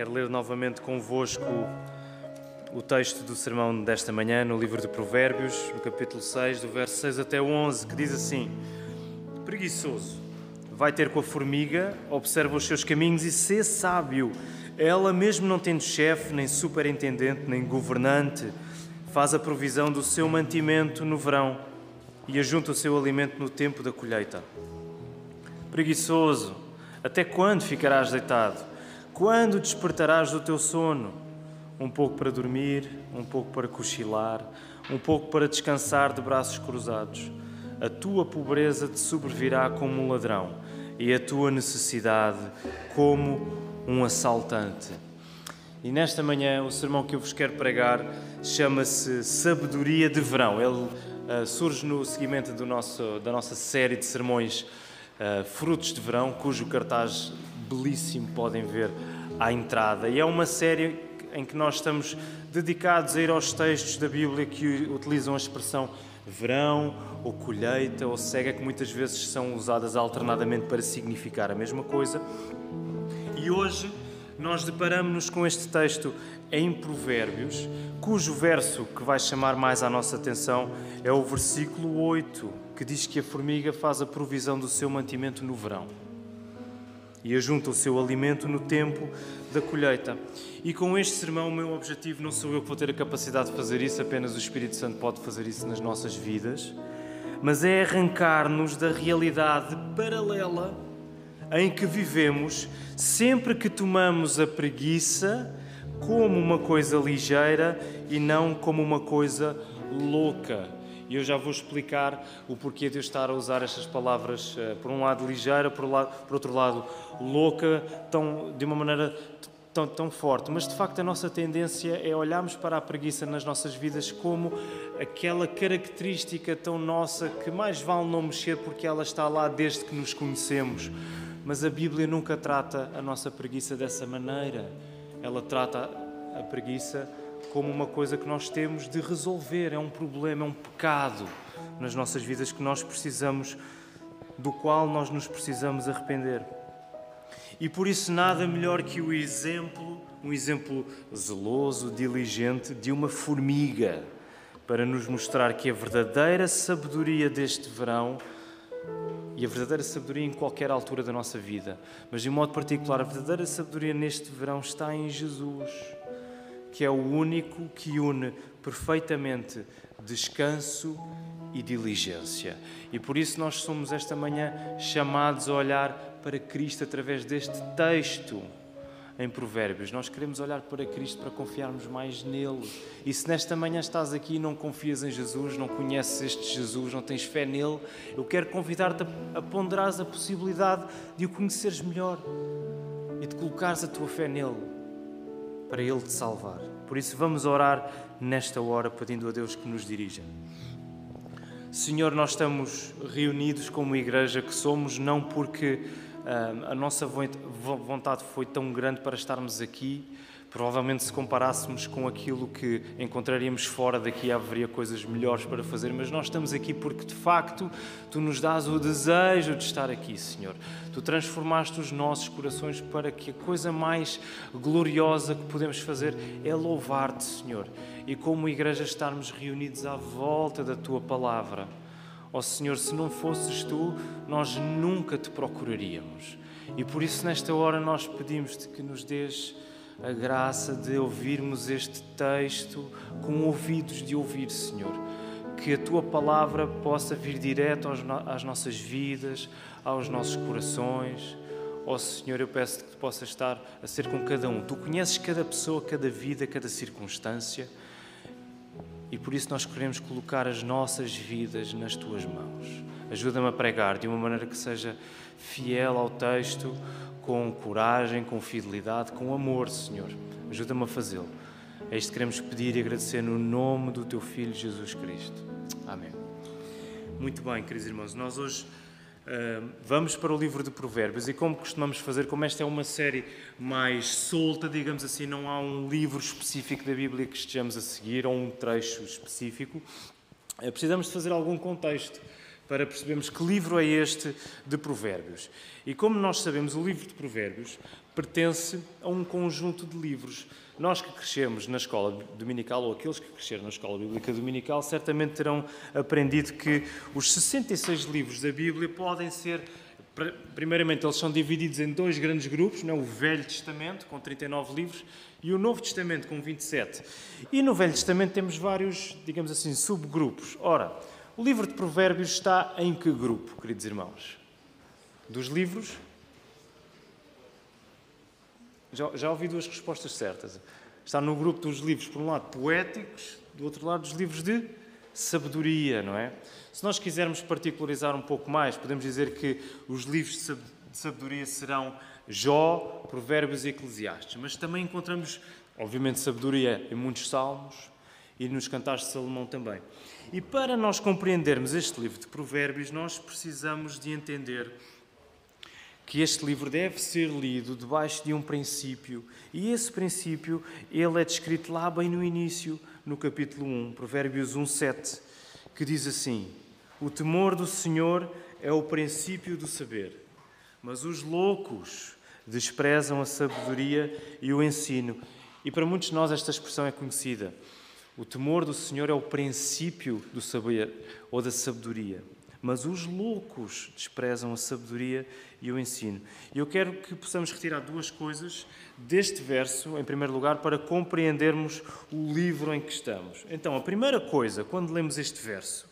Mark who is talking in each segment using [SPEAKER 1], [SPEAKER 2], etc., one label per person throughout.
[SPEAKER 1] Quero ler novamente convosco o texto do sermão desta manhã no livro de Provérbios, no capítulo 6, do verso 6 até 11, que diz assim: Preguiçoso, vai ter com a formiga, observa os seus caminhos e sê sábio. Ela, mesmo não tendo chefe, nem superintendente, nem governante, faz a provisão do seu mantimento no verão e ajunta o seu alimento no tempo da colheita. Preguiçoso, até quando ficarás deitado? Quando despertarás do teu sono? Um pouco para dormir, um pouco para cochilar, um pouco para descansar de braços cruzados. A tua pobreza te sobrevirá como um ladrão e a tua necessidade como um assaltante. E nesta manhã o sermão que eu vos quero pregar chama-se Sabedoria de Verão. Ele uh, surge no seguimento nosso, da nossa série de sermões uh, Frutos de Verão, cujo cartaz belíssimo, podem ver à entrada. E é uma série em que nós estamos dedicados a ir aos textos da Bíblia que utilizam a expressão verão ou colheita ou cega, que muitas vezes são usadas alternadamente para significar a mesma coisa. E hoje nós deparamos-nos com este texto em Provérbios, cujo verso que vai chamar mais a nossa atenção é o versículo 8, que diz que a formiga faz a provisão do seu mantimento no verão e ajunta o seu alimento no tempo da colheita. E com este sermão, o meu objetivo não sou eu que vou ter a capacidade de fazer isso, apenas o Espírito Santo pode fazer isso nas nossas vidas, mas é arrancar-nos da realidade paralela em que vivemos sempre que tomamos a preguiça como uma coisa ligeira e não como uma coisa louca e eu já vou explicar o porquê de eu estar a usar estas palavras, eh, por um lado ligeira, por, lado, por outro lado louca, tão, de uma maneira tão, tão forte. Mas de facto a nossa tendência é olharmos para a preguiça nas nossas vidas como aquela característica tão nossa que mais vale não mexer porque ela está lá desde que nos conhecemos. Mas a Bíblia nunca trata a nossa preguiça dessa maneira. Ela trata a preguiça como uma coisa que nós temos de resolver, é um problema, é um pecado nas nossas vidas que nós precisamos, do qual nós nos precisamos arrepender. E por isso, nada melhor que o exemplo, um exemplo zeloso, diligente, de uma formiga, para nos mostrar que a verdadeira sabedoria deste verão e a verdadeira sabedoria em qualquer altura da nossa vida, mas de modo particular, a verdadeira sabedoria neste verão está em Jesus que é o único que une perfeitamente descanso e diligência. E por isso nós somos esta manhã chamados a olhar para Cristo através deste texto em Provérbios. Nós queremos olhar para Cristo para confiarmos mais nele. E se nesta manhã estás aqui e não confias em Jesus, não conheces este Jesus, não tens fé nele, eu quero convidar-te a ponderares a possibilidade de o conheceres melhor e de colocares a tua fé nele para Ele te salvar. Por isso, vamos orar nesta hora, pedindo a Deus que nos dirija. Senhor, nós estamos reunidos como igreja que somos, não porque a nossa vontade foi tão grande para estarmos aqui, Provavelmente, se comparássemos com aquilo que encontraríamos fora daqui, haveria coisas melhores para fazer, mas nós estamos aqui porque, de facto, tu nos dás o desejo de estar aqui, Senhor. Tu transformaste os nossos corações para que a coisa mais gloriosa que podemos fazer é louvar-te, Senhor. E como igreja, estarmos reunidos à volta da tua palavra. Ó oh, Senhor, se não fosses tu, nós nunca te procuraríamos. E por isso, nesta hora, nós pedimos-te que nos dês a graça de ouvirmos este texto com ouvidos de ouvir, Senhor. Que a tua palavra possa vir direto às nossas vidas, aos nossos corações. Ó oh, Senhor, eu peço que tu possas estar a ser com cada um. Tu conheces cada pessoa, cada vida, cada circunstância. E por isso nós queremos colocar as nossas vidas nas tuas mãos. Ajuda-me a pregar de uma maneira que seja fiel ao texto, com coragem, com fidelidade, com amor, Senhor. Ajuda-me a fazê-lo. É isto que queremos pedir e agradecer no nome do Teu Filho Jesus Cristo. Amém. Muito bem, queridos irmãos, nós hoje vamos para o livro de Provérbios e, como costumamos fazer, como esta é uma série mais solta, digamos assim, não há um livro específico da Bíblia que estejamos a seguir ou um trecho específico, uh, precisamos de fazer algum contexto para percebermos que livro é este de Provérbios. E como nós sabemos, o livro de Provérbios pertence a um conjunto de livros. Nós que crescemos na escola dominical, ou aqueles que cresceram na escola bíblica dominical, certamente terão aprendido que os 66 livros da Bíblia podem ser. Primeiramente, eles são divididos em dois grandes grupos: não é? o Velho Testamento, com 39 livros, e o Novo Testamento, com 27. E no Velho Testamento temos vários, digamos assim, subgrupos. Ora, o livro de Provérbios está em que grupo, queridos irmãos? Dos livros já, já ouvi duas respostas certas. Está no grupo dos livros, por um lado, poéticos, do outro lado, dos livros de sabedoria, não é? Se nós quisermos particularizar um pouco mais, podemos dizer que os livros de sabedoria serão Jó, Provérbios e Eclesiastes, mas também encontramos, obviamente, sabedoria em muitos salmos e nos cantares de Salomão também. E para nós compreendermos este livro de Provérbios, nós precisamos de entender que este livro deve ser lido debaixo de um princípio, e esse princípio ele é descrito lá bem no início, no capítulo 1, Provérbios 1:7, que diz assim: O temor do Senhor é o princípio do saber, mas os loucos desprezam a sabedoria e o ensino. E para muitos de nós esta expressão é conhecida. O temor do Senhor é o princípio do saber ou da sabedoria mas os loucos desprezam a sabedoria e o ensino. E eu quero que possamos retirar duas coisas deste verso, em primeiro lugar, para compreendermos o livro em que estamos. Então, a primeira coisa, quando lemos este verso,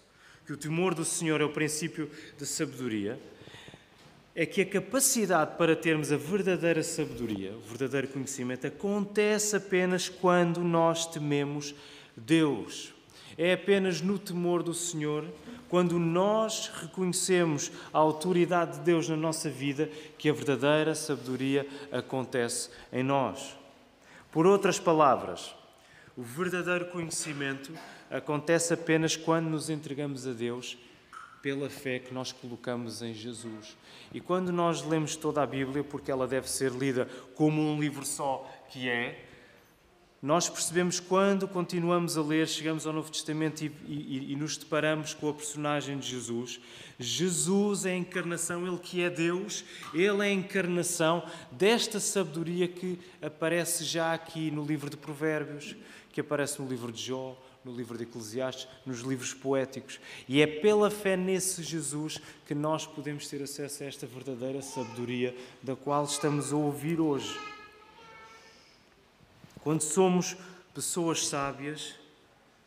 [SPEAKER 1] que o temor do Senhor é o princípio da sabedoria, é que a capacidade para termos a verdadeira sabedoria, o verdadeiro conhecimento, acontece apenas quando nós tememos Deus. É apenas no temor do Senhor quando nós reconhecemos a autoridade de Deus na nossa vida, que a verdadeira sabedoria acontece em nós. Por outras palavras, o verdadeiro conhecimento acontece apenas quando nos entregamos a Deus pela fé que nós colocamos em Jesus. E quando nós lemos toda a Bíblia, porque ela deve ser lida como um livro só que é, nós percebemos quando continuamos a ler, chegamos ao Novo Testamento e, e, e, nos deparamos com a personagem de Jesus. Jesus é a encarnação, Ele que é Deus, Ele é a encarnação desta sabedoria que aparece já aqui no livro de Provérbios, que aparece no livro de Jó, no livro de Eclesiastes, nos livros poéticos. E é pela fé nesse Jesus que nós podemos ter acesso a esta verdadeira sabedoria da qual estamos a ouvir hoje. Quando somos pessoas sábias,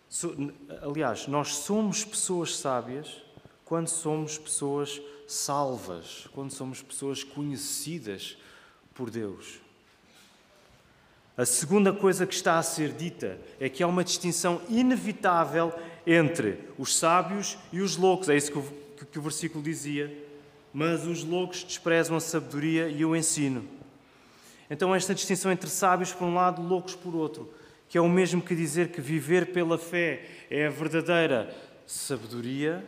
[SPEAKER 1] so, aliás, nós somos pessoas sábias quando somos pessoas salvas, quando somos pessoas conhecidas por Deus. A segunda coisa que está a ser dita é que há uma distinção inevitável entre os sábios e os loucos. É isso que o, que o versículo dizia. Mas os loucos desprezam a sabedoria e o ensino. Então, esta distinção entre sábios por um lado, loucos por outro, que é o mesmo que dizer que viver pela fé é a verdadeira sabedoria,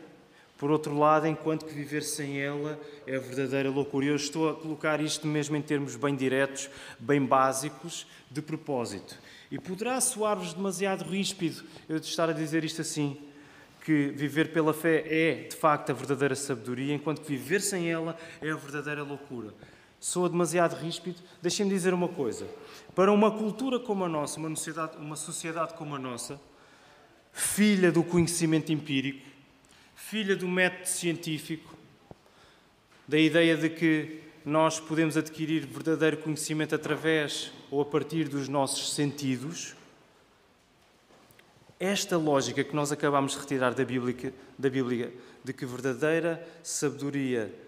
[SPEAKER 1] por outro lado, enquanto que viver sem ela é a verdadeira loucura. Eu estou a colocar isto mesmo em termos bem diretos, bem básicos, de propósito. E poderá soar-vos demasiado ríspido eu estar a dizer isto assim, que viver pela fé é, de facto, a verdadeira sabedoria, enquanto que viver sem ela é a verdadeira loucura soa demasiado ríspido, deixem-me dizer uma coisa. Para uma cultura como a nossa, uma sociedade, uma sociedade como a nossa, filha do conhecimento empírico, filha do método científico, da ideia de que nós podemos adquirir verdadeiro conhecimento através ou a partir dos nossos sentidos, esta lógica que nós acabamos de retirar da Bíblia, da Bíblia de que verdadeira sabedoria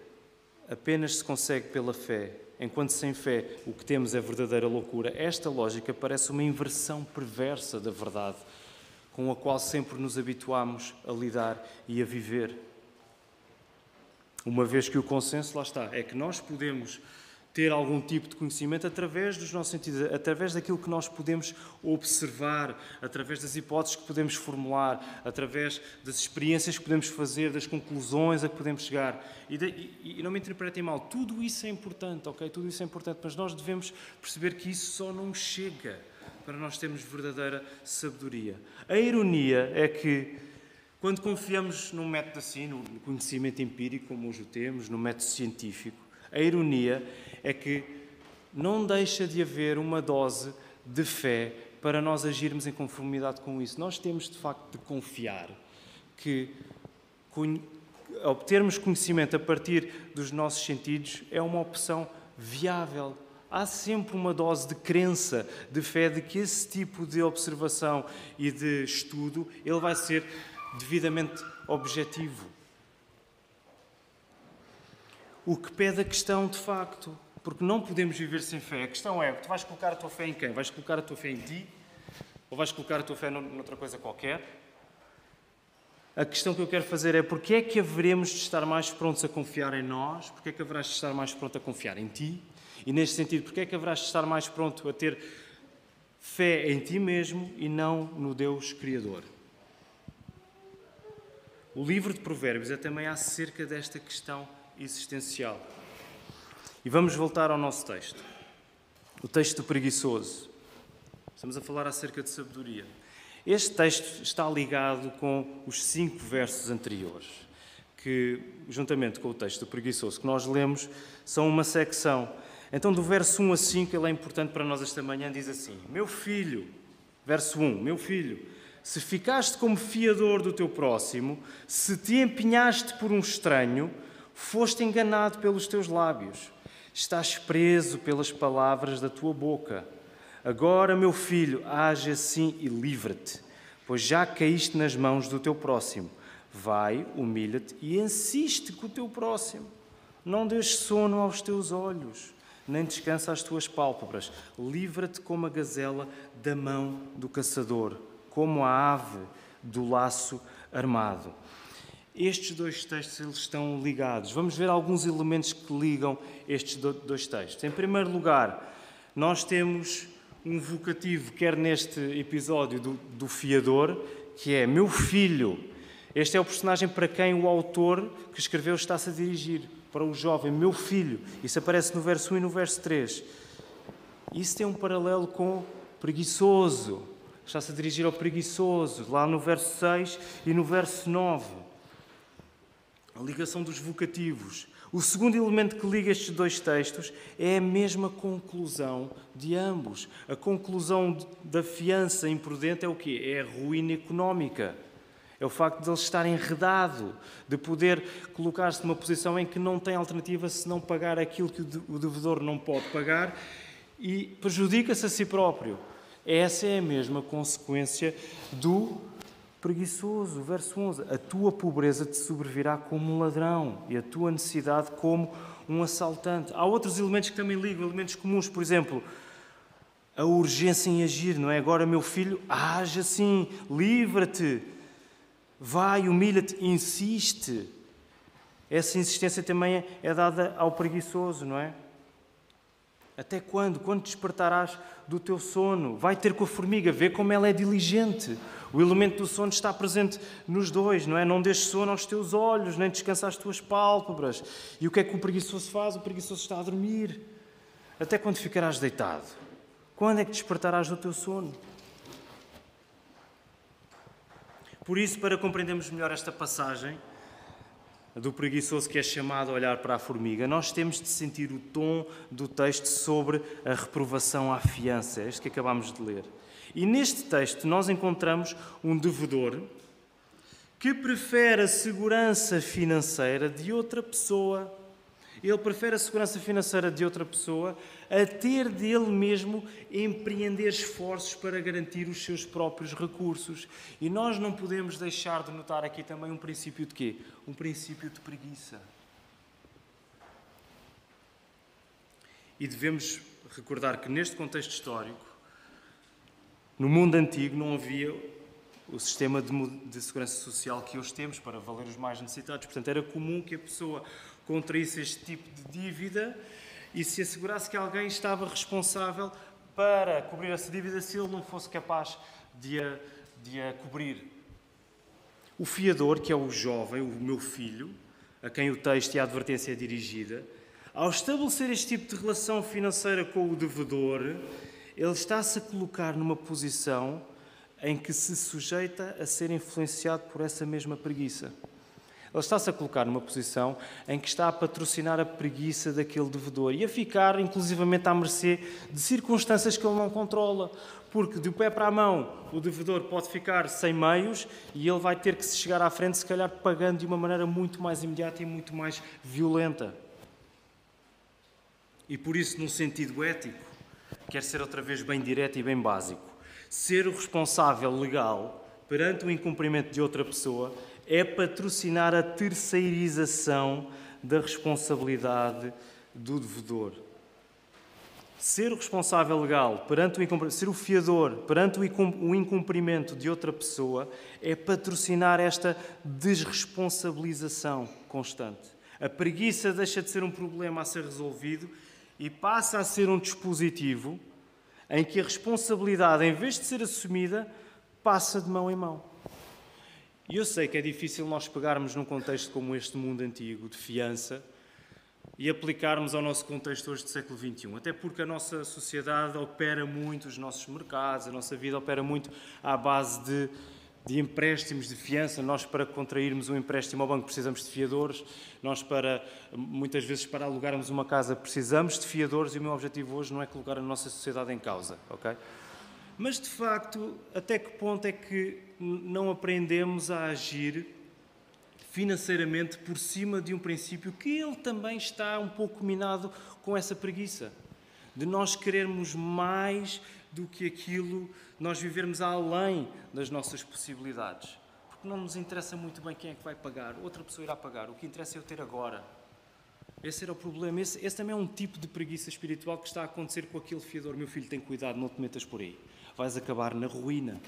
[SPEAKER 1] apenas se consegue pela fé, enquanto sem fé o que temos é verdadeira loucura. Esta lógica parece uma inversão perversa da verdade, com a qual sempre nos habituamos a lidar e a viver. Uma vez que o consenso, lá está, é que nós podemos ter algum tipo de conhecimento através dos nossos sentidos, através daquilo que nós podemos observar, através das hipóteses que podemos formular, através das experiências que podemos fazer, das conclusões a que podemos chegar. E, de, e, e não me interpretem mal, tudo isso é importante, ok? Tudo isso é importante, mas nós devemos perceber que isso só não chega para nós termos verdadeira sabedoria. A ironia é que quando confiamos num método assim, no conhecimento empírico, como hoje o temos, no método científico, a ironia é que não deixa de haver uma dose de fé para nós agirmos em conformidade com isso. Nós temos de facto de confiar que obtermos conhecimento a partir dos nossos sentidos é uma opção viável. Há sempre uma dose de crença, de fé de que esse tipo de observação e de estudo ele vai ser devidamente objetivo. O que pede a questão de facto, porque não podemos viver sem fé. A questão é: tu vais colocar a tua fé em quem? Vais colocar a tua fé em ti? Ou vais colocar a tua fé noutra coisa qualquer? A questão que eu quero fazer é porque é que haveremos de estar mais prontos a confiar em nós? Porque é que haverás de estar mais pronto a confiar em ti? E neste sentido, porque é que haverás de estar mais pronto a ter fé em ti mesmo e não no Deus Criador? O livro de Provérbios é também acerca desta questão existencial. E vamos voltar ao nosso texto. O texto preguiçoso. Estamos a falar acerca de sabedoria. Este texto está ligado com os cinco versos anteriores, que, juntamente com o texto do preguiçoso que nós lemos, são uma secção. Então, do verso 1 a 5, ele é importante para nós esta manhã, diz assim: Meu filho, verso 1, meu filho, se ficaste como fiador do teu próximo, se te empenhaste por um estranho, foste enganado pelos teus lábios, estás preso pelas palavras da tua boca. Agora, meu filho, age assim e livra-te, pois já caíste nas mãos do teu próximo. Vai, humilha-te e insiste com o teu próximo. Não deixes sono aos teus olhos, nem descansa as tuas pálpebras. Livra-te como a gazela da mão do caçador, como a ave do laço armado. Estes dois textos eles estão ligados. Vamos ver alguns elementos que ligam estes dois textos. Em primeiro lugar, nós temos um vocativo, quer neste episódio do, do fiador, que é meu filho. Este é o personagem para quem o autor que escreveu está-se a dirigir, para o jovem, meu filho. Isso aparece no verso 1 e no verso 3. Isso tem um paralelo com preguiçoso. Está-se a dirigir ao preguiçoso, lá no verso 6 e no verso 9. A ligação dos vocativos. O segundo elemento que liga estes dois textos é a mesma conclusão de ambos. A conclusão da fiança imprudente é o quê? É a ruína económica. É o facto de ele estar enredado, de poder colocar-se numa posição em que não tem alternativa se não pagar aquilo que o devedor não pode pagar e prejudica-se a si próprio. Essa é a mesma consequência do preguiçoso. Verso 11: A tua pobreza te sobrevirá como um ladrão e a tua necessidade como um assaltante. Há outros elementos que também ligam, elementos comuns, por exemplo, a urgência em agir, não é? Agora, meu filho, age assim, livra-te, vai, humilha-te, insiste. Essa insistência também é dada ao preguiçoso, não é? Até quando? Quando despertarás do teu sono? Vai ter com a formiga, vê como ela é diligente. O elemento do sono está presente nos dois, não é? Não deixes sono aos teus olhos, nem descansa as tuas pálpebras. E o que é que o preguiçoso faz? O preguiçoso está a dormir. Até quando ficarás deitado? Quando é que despertarás do teu sono? Por isso, para compreendermos melhor esta passagem do preguiçoso que é chamado a olhar para a formiga, nós temos de sentir o tom do texto sobre a reprovação à fiança, este que acabamos de ler. E neste texto nós encontramos um devedor que prefere a segurança financeira de outra pessoa. Ele prefere a segurança financeira de outra pessoa a ter dele mesmo empreender esforços para garantir os seus próprios recursos. E nós não podemos deixar de notar aqui também um princípio de quê? Um princípio de preguiça. E devemos recordar que neste contexto histórico, no mundo antigo não havia o sistema de, de, segurança social que hoje temos para valer os mais necessitados. Portanto, era comum que a pessoa contraísse este tipo de dívida e se assegurasse que alguém estava responsável para cobrir essa dívida se ele não fosse capaz de a, de a cobrir. O fiador, que é o jovem, o meu filho, a quem o texto e a advertência é dirigida, ao estabelecer este tipo de relação financeira com o devedor, ele está-se a colocar numa posição em que se sujeita a ser influenciado por essa mesma preguiça. Ele está-se a colocar numa posição em que está a patrocinar a preguiça daquele devedor e a ficar, inclusivamente, à mercê de circunstâncias que ele não controla. Porque de pé para a mão, o devedor pode ficar sem meios e ele vai ter que se chegar à frente, se calhar pagando de uma maneira muito mais imediata e muito mais violenta. E por isso, num sentido ético, quer ser outra vez bem direto e bem básico. Ser o responsável legal perante o incumprimento de outra pessoa é patrocinar a terceirização da responsabilidade do devedor. Ser o responsável legal perante o ser o fiador perante o incumprimento de outra pessoa é patrocinar esta desresponsabilização constante. A preguiça deixa de ser um problema a ser resolvido e passa a ser um dispositivo em que a responsabilidade, em vez de ser assumida, passa de mão em mão. E eu sei que é difícil nós pegarmos num contexto como este mundo antigo, de fiança, e aplicarmos ao nosso contexto hoje do século XXI. Até porque a nossa sociedade opera muito, os nossos mercados, a nossa vida opera muito à base de de empréstimos de fiança. Nós, para contrairmos um empréstimo ao banco, precisamos de fiadores. Nós, para muitas vezes, para alugarmos uma casa, precisamos de fiadores. E o meu objetivo hoje não é colocar a nossa sociedade em causa, ok? Mas, de facto, até que ponto é que não aprendemos a agir financeiramente por cima de um princípio que ele também está um pouco minado com essa preguiça? De nós querermos mais do que aquilo nós vivermos além das nossas possibilidades. Porque não nos interessa muito bem quem é que vai pagar, outra pessoa irá pagar. O que interessa é eu ter agora. Esse era o problema. Esse, esse também é um tipo de preguiça espiritual que está a acontecer com aquele fiador. Meu filho, tem cuidado, não te metas por aí. Vais acabar na ruína.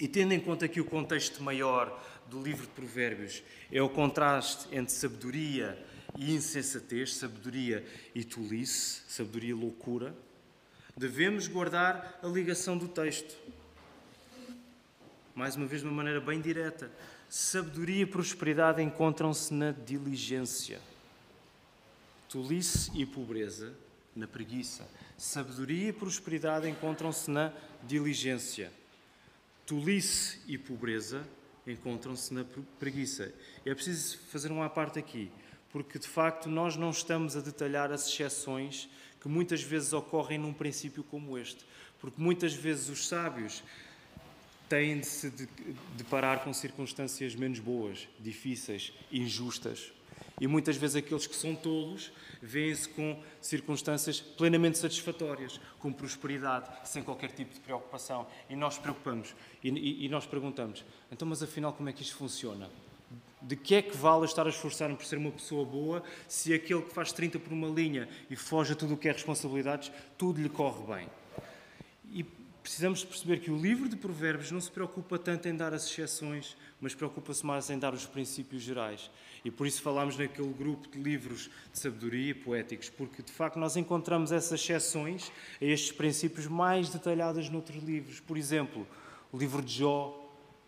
[SPEAKER 1] E tendo em conta que o contexto maior do livro de Provérbios é o contraste entre sabedoria e insensatez, sabedoria e tolice, sabedoria e loucura, devemos guardar a ligação do texto. Mais uma vez, de uma maneira bem direta. Sabedoria e prosperidade encontram-se na diligência. Tolice e pobreza na preguiça. Sabedoria e prosperidade encontram-se na diligência. Tolice e pobreza encontram-se na preguiça. É preciso fazer uma parte aqui porque de facto nós não estamos a detalhar as exceções que muitas vezes ocorrem num princípio como este. Porque muitas vezes os sábios têm de se deparar com circunstâncias menos boas, difíceis, injustas. E muitas vezes aqueles que são tolos vêem-se com circunstâncias plenamente satisfatórias, com prosperidade, sem qualquer tipo de preocupação. E nós preocupamos e, e, e nós perguntamos: então, mas afinal, como é que isto funciona? De que é que vale estar a esforçar-me por ser uma pessoa boa se aquele que faz 30 por uma linha e foge a tudo o que é responsabilidades, tudo lhe corre bem? E precisamos perceber que o livro de Provérbios não se preocupa tanto em dar as exceções, mas preocupa-se mais em dar os princípios gerais. E por isso falamos naquele grupo de livros de sabedoria poéticos, porque de facto nós encontramos essas exceções a estes princípios mais detalhadas noutros livros. Por exemplo, o livro de Jó,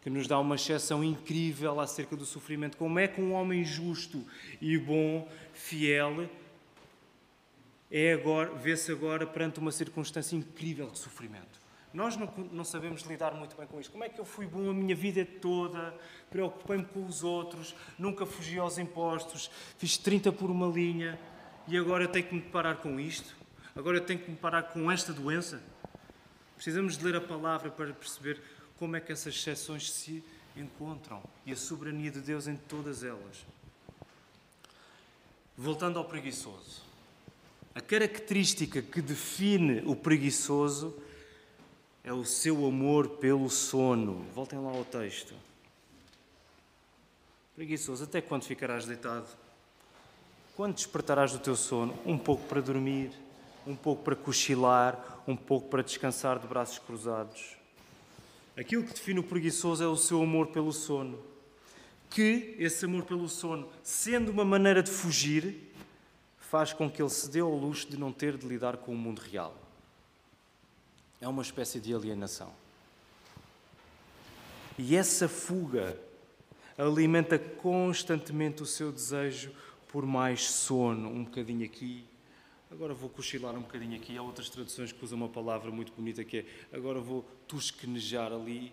[SPEAKER 1] que nos dá uma exceção incrível acerca do sofrimento. Como é que um homem justo e bom, fiel, é agora, vê-se agora perante uma circunstância incrível de sofrimento. Nós não, não, sabemos lidar muito bem com isto. Como é que eu fui bom a minha vida toda, preocupei-me com os outros, nunca fugi aos impostos, fiz 30 por uma linha e agora eu tenho que me deparar com isto? Agora eu tenho que me parar com esta doença? Precisamos de ler a palavra para perceber como é que essas exceções se encontram e a soberania de Deus em todas elas. Voltando ao preguiçoso. A característica que define o preguiçoso é o seu amor pelo sono. Voltem lá ao texto. Preguiçoso, até quando ficarás deitado? Quando despertarás do teu sono? Um pouco para dormir, um pouco para cochilar, um pouco para descansar de braços cruzados. Aquilo que define o preguiçoso é o seu amor pelo sono. Que esse amor pelo sono, sendo uma maneira de fugir, faz com que ele se dê ao luxo de não ter de lidar com o mundo real. É uma espécie de alienação. E essa fuga alimenta constantemente o seu desejo por mais sono, um bocadinho aqui, Agora vou cochilar um bocadinho aqui. Há outras traduções que usam uma palavra muito bonita que é agora vou tosquenejar ali.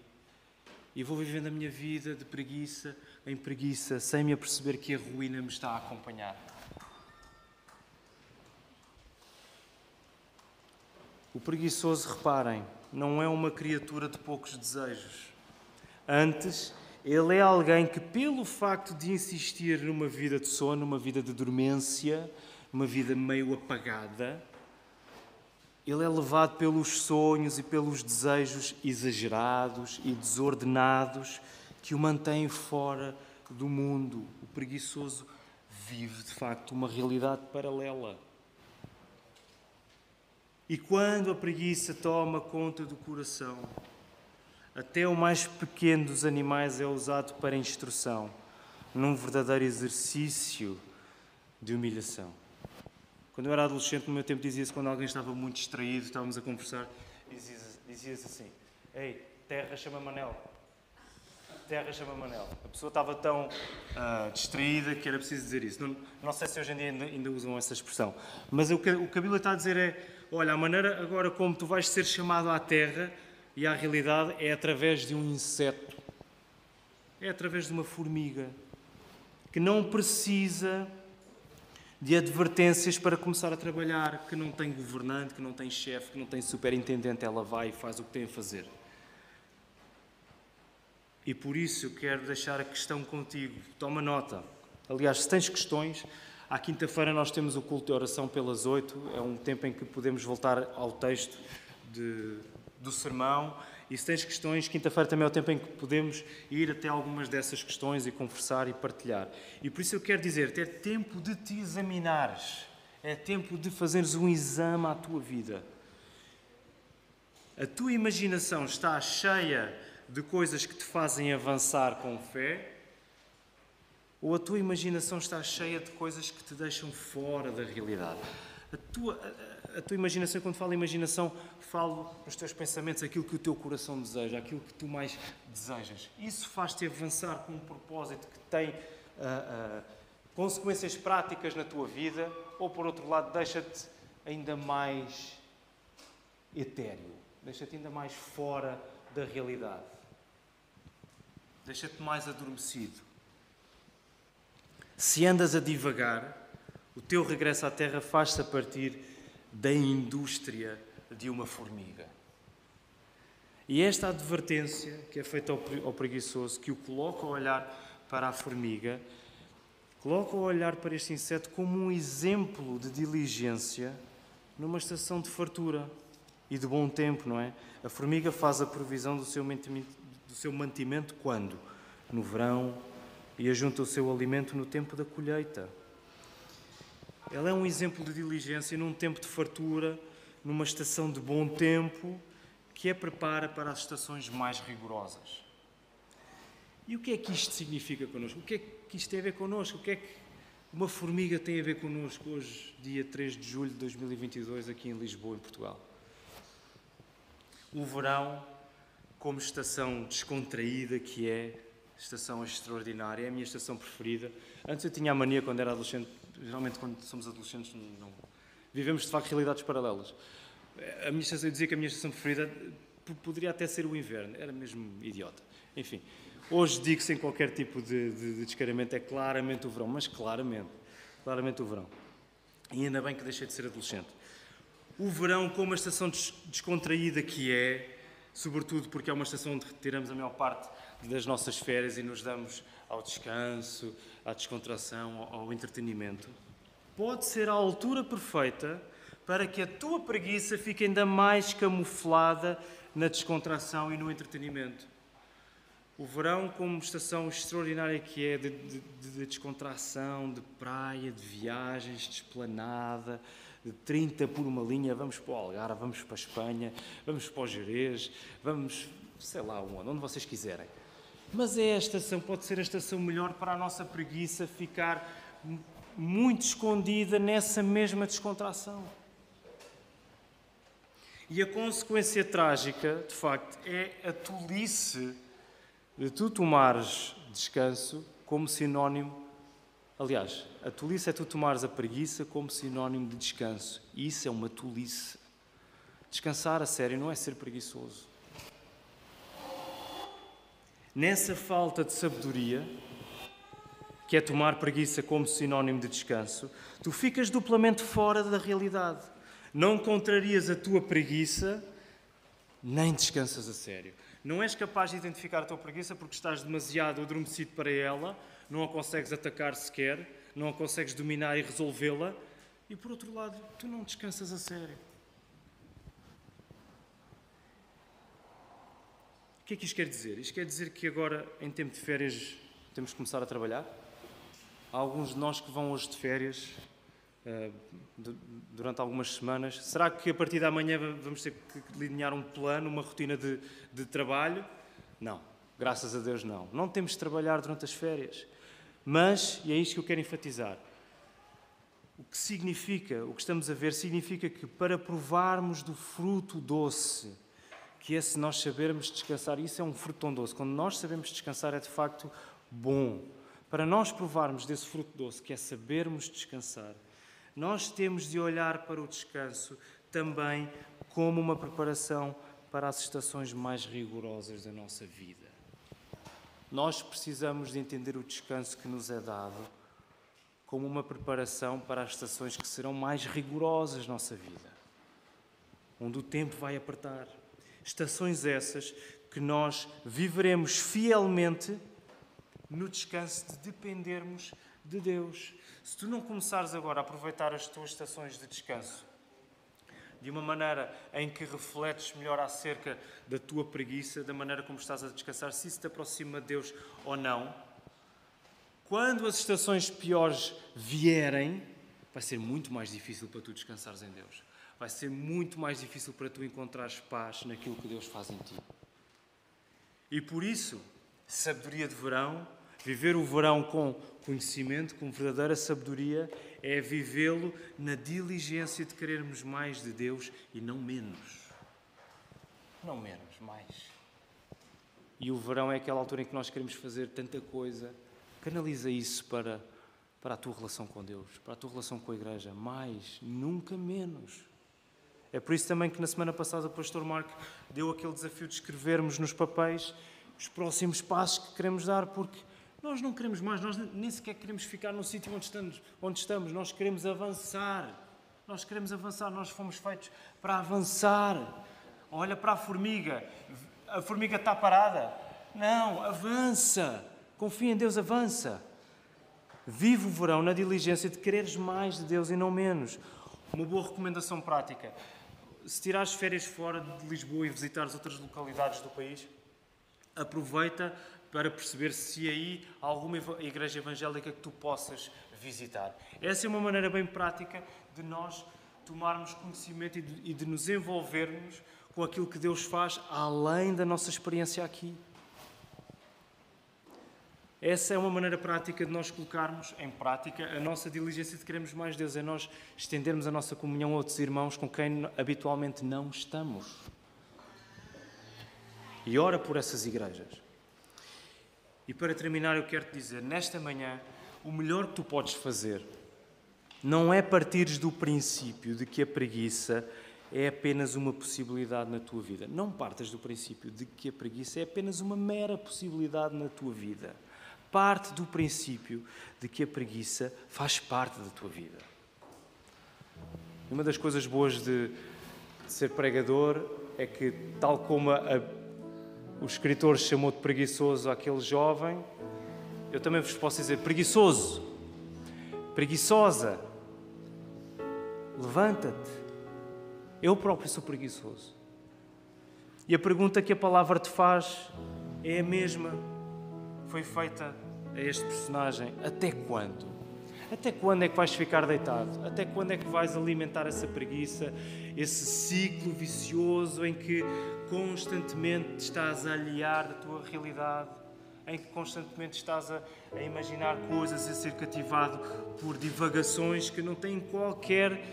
[SPEAKER 1] e vou vivendo a minha vida de preguiça em preguiça, sem me aperceber que a ruína me está a acompanhar. O preguiçoso, reparem, não é uma criatura de poucos desejos. Antes, ele é alguém que, pelo facto de insistir numa vida de sono, numa vida de dormência, numa vida meio apagada, ele é levado pelos sonhos e pelos desejos exagerados e desordenados que o mantêm fora do mundo. O preguiçoso vive, de facto, uma realidade paralela. E quando a preguiça toma conta do coração, até o mais pequeno dos animais é usado para instrução, num verdadeiro exercício de humilhação. Quando eu era adolescente, no meu tempo dizia-se quando alguém estava muito distraído, estávamos a conversar, dizia-se assim: Ei, terra chama Manel. Terra chama Manel. A pessoa estava tão uh, distraída que era preciso dizer isso. Não, não sei se hoje em dia ainda, ainda usam essa expressão. Mas o que, o que a Bíblia está a dizer é: olha, a maneira agora como tu vais ser chamado à terra e à realidade é através de um inseto, é através de uma formiga, que não precisa de advertências para começar a trabalhar, que não tem governante, que não tem chefe, que não tem superintendente, ela vai e faz o que tem a fazer. E por isso eu quero deixar a questão contigo. Toma nota. Aliás, se tens questões, à quinta-feira nós temos o culto de oração pelas oito. É um tempo em que podemos voltar ao texto de, do sermão. E se tens questões, quinta-feira também é o tempo em que podemos ir até algumas dessas questões e conversar e partilhar. E por isso eu quero dizer-te: é tempo de te examinares, é tempo de fazeres um exame à tua vida. A tua imaginação está cheia de coisas que te fazem avançar com fé, ou a tua imaginação está cheia de coisas que te deixam fora da realidade? A tua, a, a tua imaginação, quando falo imaginação, falo nos teus pensamentos, aquilo que o teu coração deseja, aquilo que tu mais desejas. Isso faz-te avançar com um propósito que tem uh, uh, consequências práticas na tua vida, ou por outro lado, deixa-te ainda mais etéreo, deixa-te ainda mais fora da realidade, deixa-te mais adormecido. Se andas a divagar, o teu regresso à Terra faz-se a partir da indústria de uma formiga. E esta advertência que é feita ao preguiçoso, que o coloca a olhar para a formiga, coloca a olhar para este inseto como um exemplo de diligência numa estação de fartura e de bom tempo, não é? A formiga faz a provisão do seu mantimento, do seu mantimento quando? No verão e ajunta o seu alimento no tempo da colheita. Ela é um exemplo de diligência num tempo de fartura, numa estação de bom tempo, que a prepara para as estações mais rigorosas. E o que é que isto significa connosco? O que é que isto tem a ver connosco? O que é que uma formiga tem a ver connosco hoje, dia 3 de julho de 2022, aqui em Lisboa, em Portugal? O verão, como estação descontraída que é, estação extraordinária, é a minha estação preferida. Antes eu tinha a mania, quando era adolescente, geralmente quando somos adolescentes não, vivemos de facto realidades paralelas. A minha estação, eu dizia que a minha estação preferida poderia até ser o inverno, era mesmo idiota. Enfim, hoje digo sem qualquer tipo de, de, de descaramento, é claramente o verão, mas claramente, claramente o verão. E ainda bem que deixei de ser adolescente. O verão, como a estação descontraída que é, sobretudo porque é uma estação onde retiramos a maior parte das nossas férias e nos damos ao descanso, à descontração, ao entretenimento, pode ser a altura perfeita para que a tua preguiça fique ainda mais camuflada na descontração e no entretenimento. O verão, como estação extraordinária que é de, de, de descontração, de praia, de viagens, de esplanada, de 30 por uma linha, vamos para o Algarve, vamos para a Espanha, vamos para o Jerez, vamos, sei lá onde, onde vocês quiserem. Mas é a estação, pode ser a estação melhor para a nossa preguiça ficar muito escondida nessa mesma descontração. E a consequência trágica, de facto, é a tolice de tu tomares descanso como sinónimo. Aliás, a tolice é tu tomares a preguiça como sinónimo de descanso. E isso é uma tolice. Descansar a sério não é ser preguiçoso. Nessa falta de sabedoria, que é tomar preguiça como sinónimo de descanso, tu ficas duplamente fora da realidade. Não contrarias a tua preguiça, nem descansas a sério. Não és capaz de identificar a tua preguiça porque estás demasiado adormecido para ela, não a consegues atacar sequer, não a consegues dominar e resolvê-la, e por outro lado, tu não descansas a sério. Que é que isto quer dizer? Isto quer dizer que agora, em tempo de férias, temos que começar a trabalhar? Há alguns de nós que vão hoje de férias uh, durante algumas semanas. Será que a partir da manhã vamos ter que delinear um plano, uma rotina de, de trabalho? Não, graças a Deus não. Não temos de trabalhar durante as férias. Mas, e é isto que eu quero enfatizar, o que significa, o que estamos a ver, significa que para provarmos do fruto doce, que é se nós sabermos descansar, isso é um fruto tão doce, quando nós sabemos descansar é de facto bom. Para nós provarmos desse fruto doce, que é sabermos descansar, nós temos de olhar para o descanso também como uma preparação para as estações mais rigorosas da nossa vida. Nós precisamos de entender o descanso que nos é dado como uma preparação para as estações que serão mais rigorosas na nossa vida, onde o tempo vai apertar. Estações essas que nós viveremos fielmente no descanso de dependermos de Deus. Se tu não começares agora a aproveitar as tuas estações de descanso de uma maneira em que refletes melhor acerca da tua preguiça, da maneira como estás a descansar, se isso te aproxima de Deus ou não, quando as estações piores vierem, vai ser muito mais difícil para tu descansares em Deus. Vai ser muito mais difícil para tu encontrares paz naquilo que Deus faz em ti. E por isso, sabedoria de verão, viver o verão com conhecimento, com verdadeira sabedoria, é vivê-lo na diligência de querermos mais de Deus e não menos. Não menos, mais. E o verão é aquela altura em que nós queremos fazer tanta coisa Canaliza isso para, para a tua relação com Deus, para a tua relação com a igreja. Mais, nunca menos. É por isso também que na semana passada o pastor Marco deu aquele desafio de escrevermos nos papéis os próximos passos que queremos dar, porque nós não queremos mais, nós nem sequer queremos ficar no sítio onde estamos, onde estamos, nós queremos avançar. Nós queremos avançar, nós fomos feitos para avançar. Olha para a formiga, a formiga está parada. Não, avança. Confia em Deus, avança. Vive o verão na diligência de quereres mais de Deus e não menos. Uma boa recomendação prática. Se tirares férias fora de Lisboa e visitares outras localidades do país, aproveita para perceber se aí há alguma igreja evangélica que tu possas visitar. Essa é uma maneira bem prática de nós tomarmos conhecimento e de, e de nos envolvermos com aquilo que Deus faz além da nossa experiência aqui. Essa é uma maneira prática de nós colocarmos em prática a nossa diligência de queremos mais Deus, é nós estendermos a nossa comunhão a outros irmãos com quem habitualmente não estamos. E ora por essas igrejas. E para terminar, eu quero te dizer, nesta manhã, o melhor que tu podes fazer não é partires do princípio de que a preguiça é apenas uma possibilidade na tua vida. Não partas do princípio de que a preguiça é apenas uma mera possibilidade na tua vida parte do princípio de que a preguiça faz parte da tua vida. Uma das coisas boas de, ser pregador é que, tal como a, o escritor chamou de preguiçoso aquele jovem, eu também vos posso dizer: preguiçoso, preguiçosa, levanta-te. Eu próprio sou preguiçoso. E a pergunta que a palavra te faz é a mesma foi feita a este personagem, até quando? Até quando é que vais ficar deitado? Até quando é que vais alimentar essa preguiça, esse ciclo vicioso em que constantemente te estás a aliar da tua realidade, em que constantemente estás a, a imaginar coisas, a ser cativado por divagações que não têm qualquer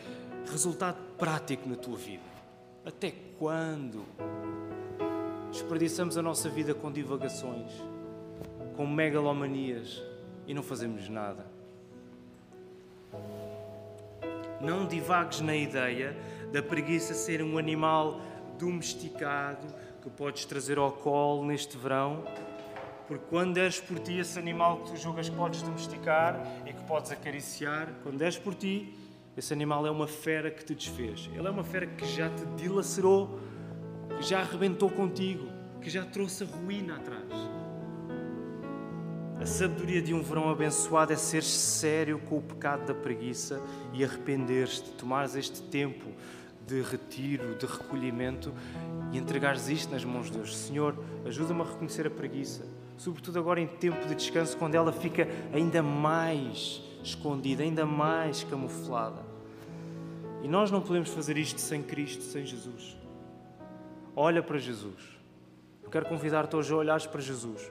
[SPEAKER 1] resultado prático na tua vida? Até quando desperdiçamos a nossa vida com divagações? Com megalomanias e não fazemos nada. Não divagues na ideia da preguiça ser um animal domesticado que podes trazer ao colo neste verão Porque quando deres por ti esse animal que tu julgas que podes domesticar e que podes acariciar, quando deres por ti, esse animal é uma fera que te desfez. Ele é uma fera que já te dilacerou, que já arrebentou contigo, que já trouxe a ruína atrás. A sabedoria de um verão abençoado é ser sério com o pecado da preguiça e arrepender-te, tomares este tempo de retiro, de recolhimento e entregares isto nas mãos de Deus. Senhor, ajuda-me a reconhecer a preguiça, sobretudo agora em tempo de descanso, quando ela fica ainda mais escondida, ainda mais camuflada. E nós não podemos fazer isto sem Cristo, sem Jesus. Olha para Jesus. Eu quero convidar-te hoje a olhares para Jesus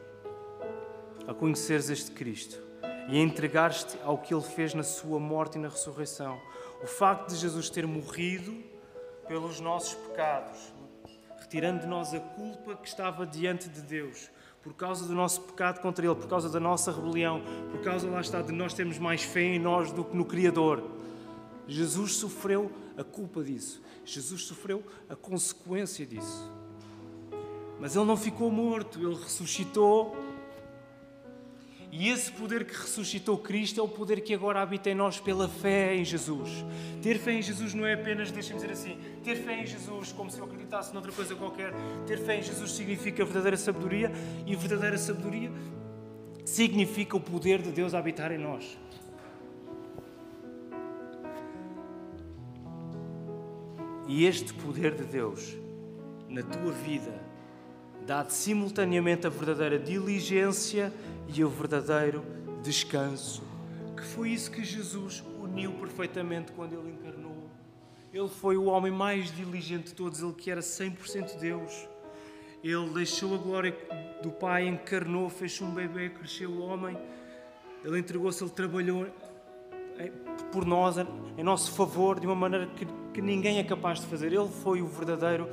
[SPEAKER 1] a conheceres este Cristo e a entregar-te ao que Ele fez na sua morte e na ressurreição. O facto de Jesus ter morrido pelos nossos pecados, retirando de nós a culpa que estava diante de Deus, por causa do nosso pecado contra Ele, por causa da nossa rebelião, por causa, lá está, de nós termos mais fé em nós do que no Criador. Jesus sofreu a culpa disso. Jesus sofreu a consequência disso. Mas Ele não ficou morto, Ele ressuscitou e esse poder que ressuscitou Cristo é o poder que agora habita em nós pela fé em Jesus. Ter fé em Jesus não é apenas, deixem-me dizer assim, ter fé em Jesus como se eu acreditasse noutra coisa qualquer. Ter fé em Jesus significa verdadeira sabedoria e verdadeira sabedoria significa o poder de Deus habitar em nós. E este poder de Deus na tua vida dá-te simultaneamente a verdadeira diligência e o verdadeiro descanso. Que foi isso que Jesus uniu perfeitamente quando ele encarnou. Ele foi o homem mais diligente de todos, ele que era 100% Deus. Ele deixou a glória do Pai, encarnou, fez um bebê, cresceu o homem. Ele entregou-se, ele trabalhou por nós, em nosso favor, de uma maneira que, que ninguém é capaz de fazer. Ele foi o verdadeiro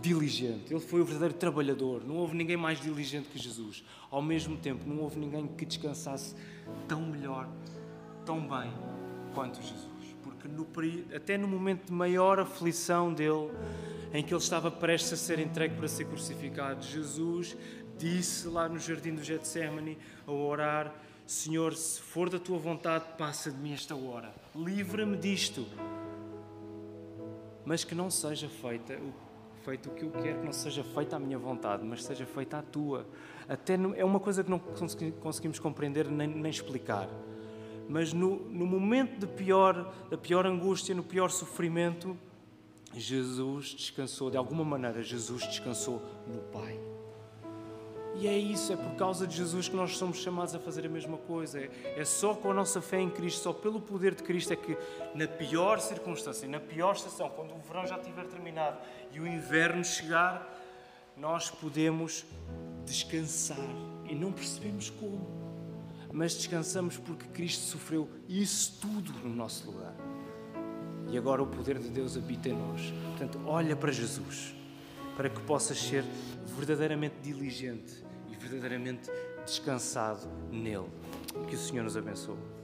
[SPEAKER 1] diligente, ele foi o verdadeiro trabalhador. Não houve ninguém mais diligente que Jesus. Ao mesmo tempo, não houve ninguém que descansasse tão melhor, tão bem quanto Jesus. Porque no, até no momento de maior aflição dele, em que ele estava prestes a ser entregue para ser crucificado, Jesus disse lá no jardim do Getsemane, a orar: Senhor, se for da tua vontade, passa de mim esta hora. Livra-me disto. Mas que não seja feita o feito o que eu quero, que não seja feita a minha vontade, mas seja feita a tua. Até no, é uma coisa que não conseguimos compreender nem, nem explicar. Mas no, no momento de pior, da pior angústia, no pior sofrimento, Jesus descansou, de alguma maneira, Jesus descansou no Pai. E é isso, é por causa de Jesus que nós somos chamados a fazer a mesma coisa. É, só com a nossa fé em Cristo, só pelo poder de Cristo, é que na pior circunstância, na pior estação, quando o verão já estiver terminado e o inverno chegar, nós podemos descansar e não percebemos como. Mas descansamos porque Cristo sofreu isso tudo no nosso lugar. E agora o poder de Deus habita em nós. Portanto, olha para Jesus, para que possas ser verdadeiramente diligente verdadeiramente descansado nele. Que o Senhor nos abençoe.